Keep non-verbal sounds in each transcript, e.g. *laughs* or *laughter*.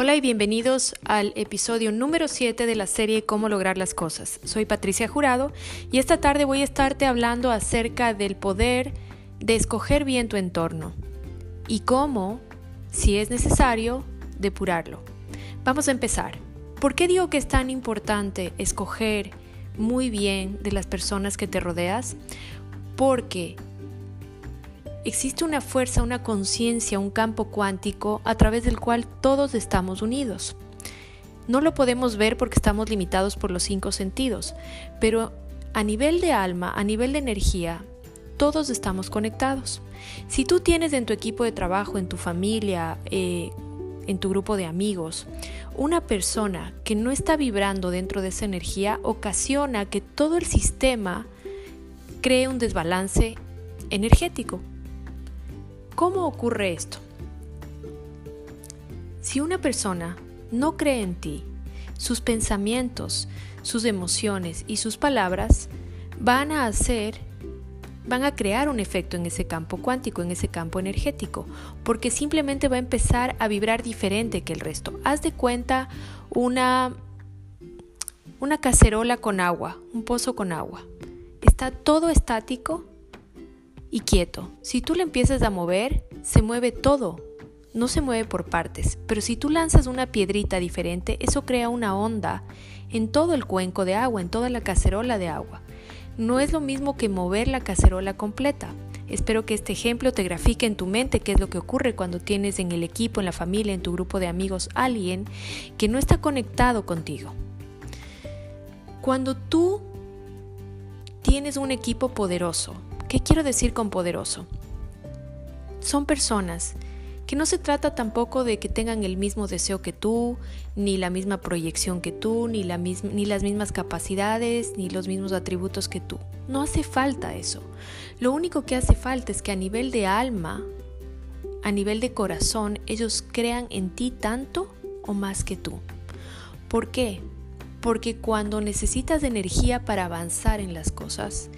Hola y bienvenidos al episodio número 7 de la serie Cómo lograr las cosas. Soy Patricia Jurado y esta tarde voy a estarte hablando acerca del poder de escoger bien tu entorno y cómo, si es necesario, depurarlo. Vamos a empezar. ¿Por qué digo que es tan importante escoger muy bien de las personas que te rodeas? Porque existe una fuerza, una conciencia, un campo cuántico a través del cual todos estamos unidos. No lo podemos ver porque estamos limitados por los cinco sentidos, pero a nivel de alma, a nivel de energía, todos estamos conectados. Si tú tienes en tu equipo de trabajo, en tu familia, eh, en tu grupo de amigos, una persona que no está vibrando dentro de esa energía, ocasiona que todo el sistema cree un desbalance energético. ¿Cómo ocurre esto? Si una persona no cree en ti, sus pensamientos, sus emociones y sus palabras van a hacer, van a crear un efecto en ese campo cuántico, en ese campo energético, porque simplemente va a empezar a vibrar diferente que el resto. Haz de cuenta una, una cacerola con agua, un pozo con agua. Está todo estático y quieto. Si tú le empiezas a mover, se mueve todo. No se mueve por partes, pero si tú lanzas una piedrita diferente, eso crea una onda en todo el cuenco de agua, en toda la cacerola de agua. No es lo mismo que mover la cacerola completa. Espero que este ejemplo te grafique en tu mente qué es lo que ocurre cuando tienes en el equipo, en la familia, en tu grupo de amigos alguien que no está conectado contigo. Cuando tú tienes un equipo poderoso, ¿Qué quiero decir con poderoso? Son personas que no se trata tampoco de que tengan el mismo deseo que tú, ni la misma proyección que tú, ni, la ni las mismas capacidades, ni los mismos atributos que tú. No hace falta eso. Lo único que hace falta es que a nivel de alma, a nivel de corazón, ellos crean en ti tanto o más que tú. ¿Por qué? Porque cuando necesitas energía para avanzar en las cosas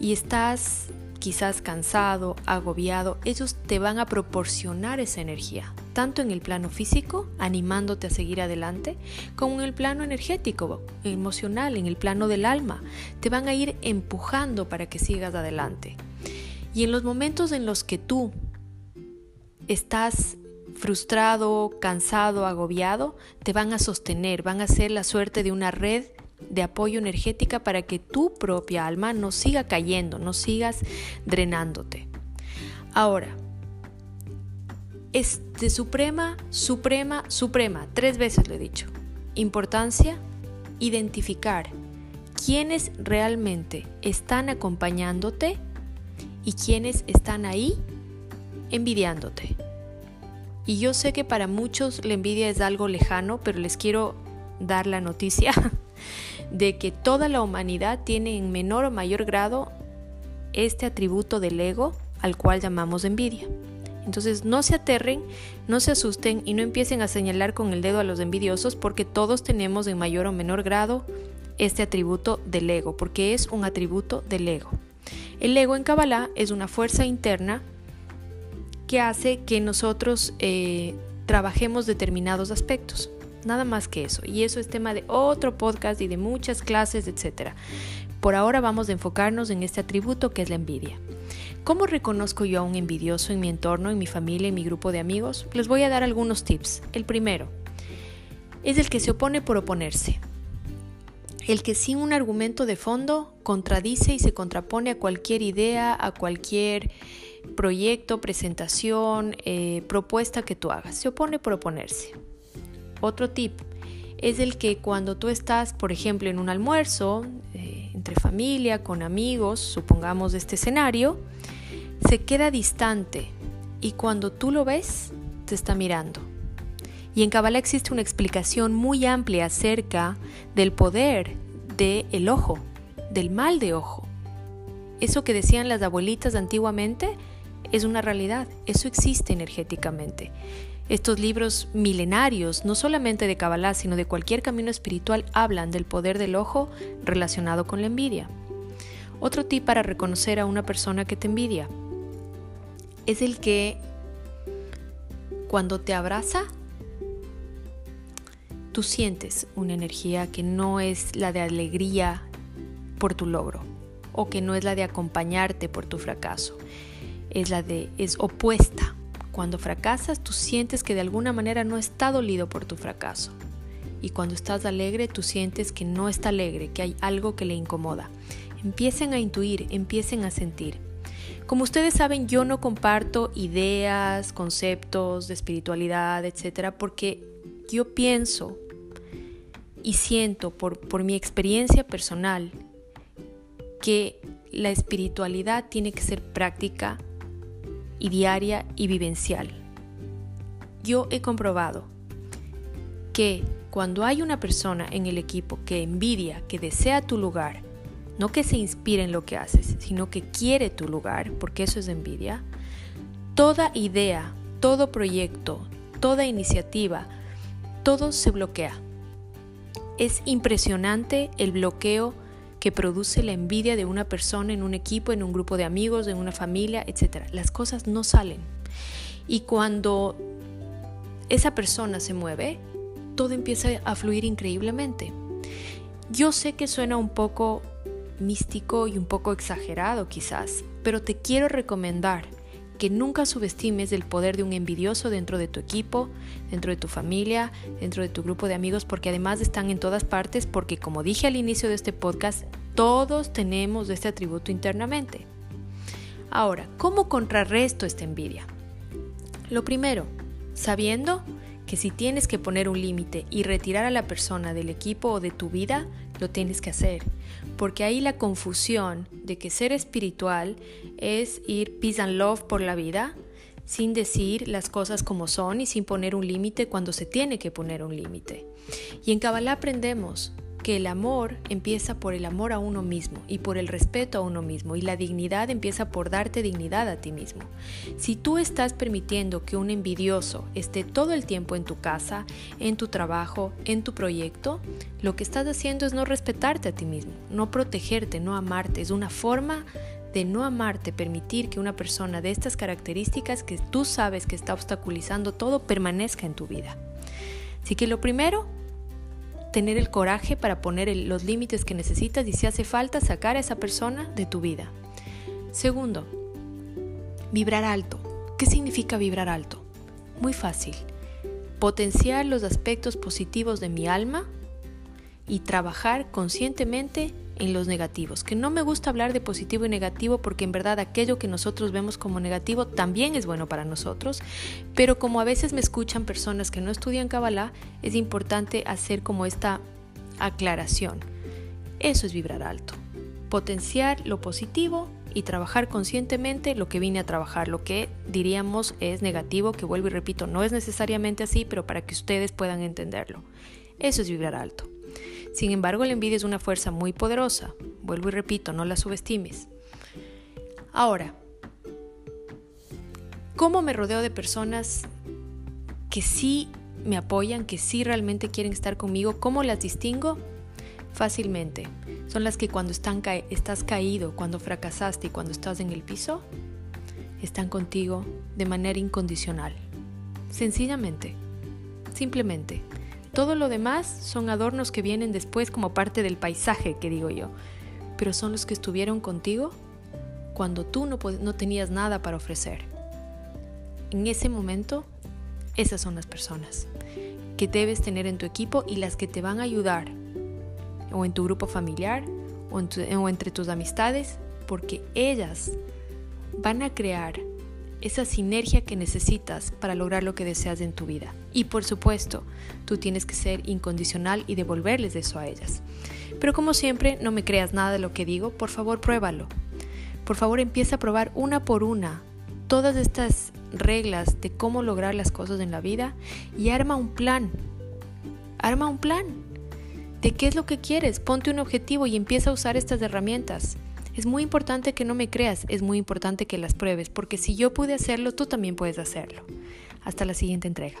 y estás quizás cansado, agobiado, ellos te van a proporcionar esa energía, tanto en el plano físico, animándote a seguir adelante, como en el plano energético, emocional, en el plano del alma. Te van a ir empujando para que sigas adelante. Y en los momentos en los que tú estás frustrado, cansado, agobiado, te van a sostener, van a ser la suerte de una red de apoyo energética para que tu propia alma no siga cayendo, no sigas drenándote. Ahora, es de suprema, suprema, suprema, tres veces lo he dicho. Importancia, identificar quiénes realmente están acompañándote y quiénes están ahí envidiándote. Y yo sé que para muchos la envidia es algo lejano, pero les quiero dar la noticia *laughs* de que toda la humanidad tiene en menor o mayor grado este atributo del ego al cual llamamos envidia. Entonces no se aterren, no se asusten y no empiecen a señalar con el dedo a los envidiosos porque todos tenemos en mayor o menor grado este atributo del ego, porque es un atributo del ego. El ego en Kabbalah es una fuerza interna que hace que nosotros eh, trabajemos determinados aspectos. Nada más que eso. Y eso es tema de otro podcast y de muchas clases, etc. Por ahora vamos a enfocarnos en este atributo que es la envidia. ¿Cómo reconozco yo a un envidioso en mi entorno, en mi familia, en mi grupo de amigos? Les voy a dar algunos tips. El primero es el que se opone por oponerse. El que sin un argumento de fondo contradice y se contrapone a cualquier idea, a cualquier proyecto, presentación, eh, propuesta que tú hagas. Se opone por oponerse. Otro tip es el que cuando tú estás, por ejemplo, en un almuerzo, eh, entre familia, con amigos, supongamos este escenario, se queda distante y cuando tú lo ves, te está mirando. Y en Kabbalah existe una explicación muy amplia acerca del poder del el ojo, del mal de ojo. Eso que decían las abuelitas antiguamente es una realidad, eso existe energéticamente. Estos libros milenarios, no solamente de Kabbalah, sino de cualquier camino espiritual, hablan del poder del ojo relacionado con la envidia. Otro tip para reconocer a una persona que te envidia es el que cuando te abraza, tú sientes una energía que no es la de alegría por tu logro o que no es la de acompañarte por tu fracaso. Es la de es opuesta. Cuando fracasas, tú sientes que de alguna manera no está dolido por tu fracaso. Y cuando estás alegre, tú sientes que no está alegre, que hay algo que le incomoda. Empiecen a intuir, empiecen a sentir. Como ustedes saben, yo no comparto ideas, conceptos de espiritualidad, etcétera, porque yo pienso y siento por, por mi experiencia personal que la espiritualidad tiene que ser práctica diaria y vivencial. Yo he comprobado que cuando hay una persona en el equipo que envidia, que desea tu lugar, no que se inspire en lo que haces, sino que quiere tu lugar, porque eso es envidia, toda idea, todo proyecto, toda iniciativa, todo se bloquea. Es impresionante el bloqueo que produce la envidia de una persona en un equipo, en un grupo de amigos, en una familia, etc. Las cosas no salen. Y cuando esa persona se mueve, todo empieza a fluir increíblemente. Yo sé que suena un poco místico y un poco exagerado quizás, pero te quiero recomendar que nunca subestimes el poder de un envidioso dentro de tu equipo, dentro de tu familia, dentro de tu grupo de amigos, porque además están en todas partes, porque como dije al inicio de este podcast, todos tenemos este atributo internamente. Ahora, ¿cómo contrarresto esta envidia? Lo primero, sabiendo que si tienes que poner un límite y retirar a la persona del equipo o de tu vida, tienes que hacer. Porque ahí la confusión de que ser espiritual es ir peace and love por la vida, sin decir las cosas como son y sin poner un límite cuando se tiene que poner un límite. Y en Kabbalah aprendemos que el amor empieza por el amor a uno mismo y por el respeto a uno mismo y la dignidad empieza por darte dignidad a ti mismo. Si tú estás permitiendo que un envidioso esté todo el tiempo en tu casa, en tu trabajo, en tu proyecto, lo que estás haciendo es no respetarte a ti mismo, no protegerte, no amarte. Es una forma de no amarte, permitir que una persona de estas características que tú sabes que está obstaculizando todo permanezca en tu vida. Así que lo primero tener el coraje para poner los límites que necesitas y si hace falta sacar a esa persona de tu vida. Segundo, vibrar alto. ¿Qué significa vibrar alto? Muy fácil. Potenciar los aspectos positivos de mi alma y trabajar conscientemente en los negativos, que no me gusta hablar de positivo y negativo porque en verdad aquello que nosotros vemos como negativo también es bueno para nosotros, pero como a veces me escuchan personas que no estudian Kabbalah, es importante hacer como esta aclaración. Eso es vibrar alto, potenciar lo positivo y trabajar conscientemente lo que vine a trabajar, lo que diríamos es negativo, que vuelvo y repito, no es necesariamente así, pero para que ustedes puedan entenderlo. Eso es vibrar alto. Sin embargo, la envidia es una fuerza muy poderosa. Vuelvo y repito, no la subestimes. Ahora, ¿cómo me rodeo de personas que sí me apoyan, que sí realmente quieren estar conmigo? ¿Cómo las distingo? Fácilmente. Son las que cuando estás caído, cuando fracasaste y cuando estás en el piso, están contigo de manera incondicional. Sencillamente. Simplemente. Todo lo demás son adornos que vienen después como parte del paisaje, que digo yo, pero son los que estuvieron contigo cuando tú no, tenías nada para ofrecer. En ese momento, esas son las personas que debes tener en tu equipo y las que te van a ayudar, o en tu grupo familiar, o entre tus amistades, porque ellas van a crear esa sinergia que necesitas para lograr lo que deseas en tu vida. Y por supuesto, tú tienes que ser incondicional y devolverles eso a ellas. Pero como siempre, no me creas nada de lo que digo, por favor pruébalo. Por favor empieza a probar una por una todas estas reglas de cómo lograr las cosas en la vida y arma un plan. Arma un plan de qué es lo que quieres, ponte un objetivo y empieza a usar estas herramientas. Es muy importante que no me creas, es muy importante que las pruebes, porque si yo pude hacerlo, tú también puedes hacerlo. Hasta la siguiente entrega.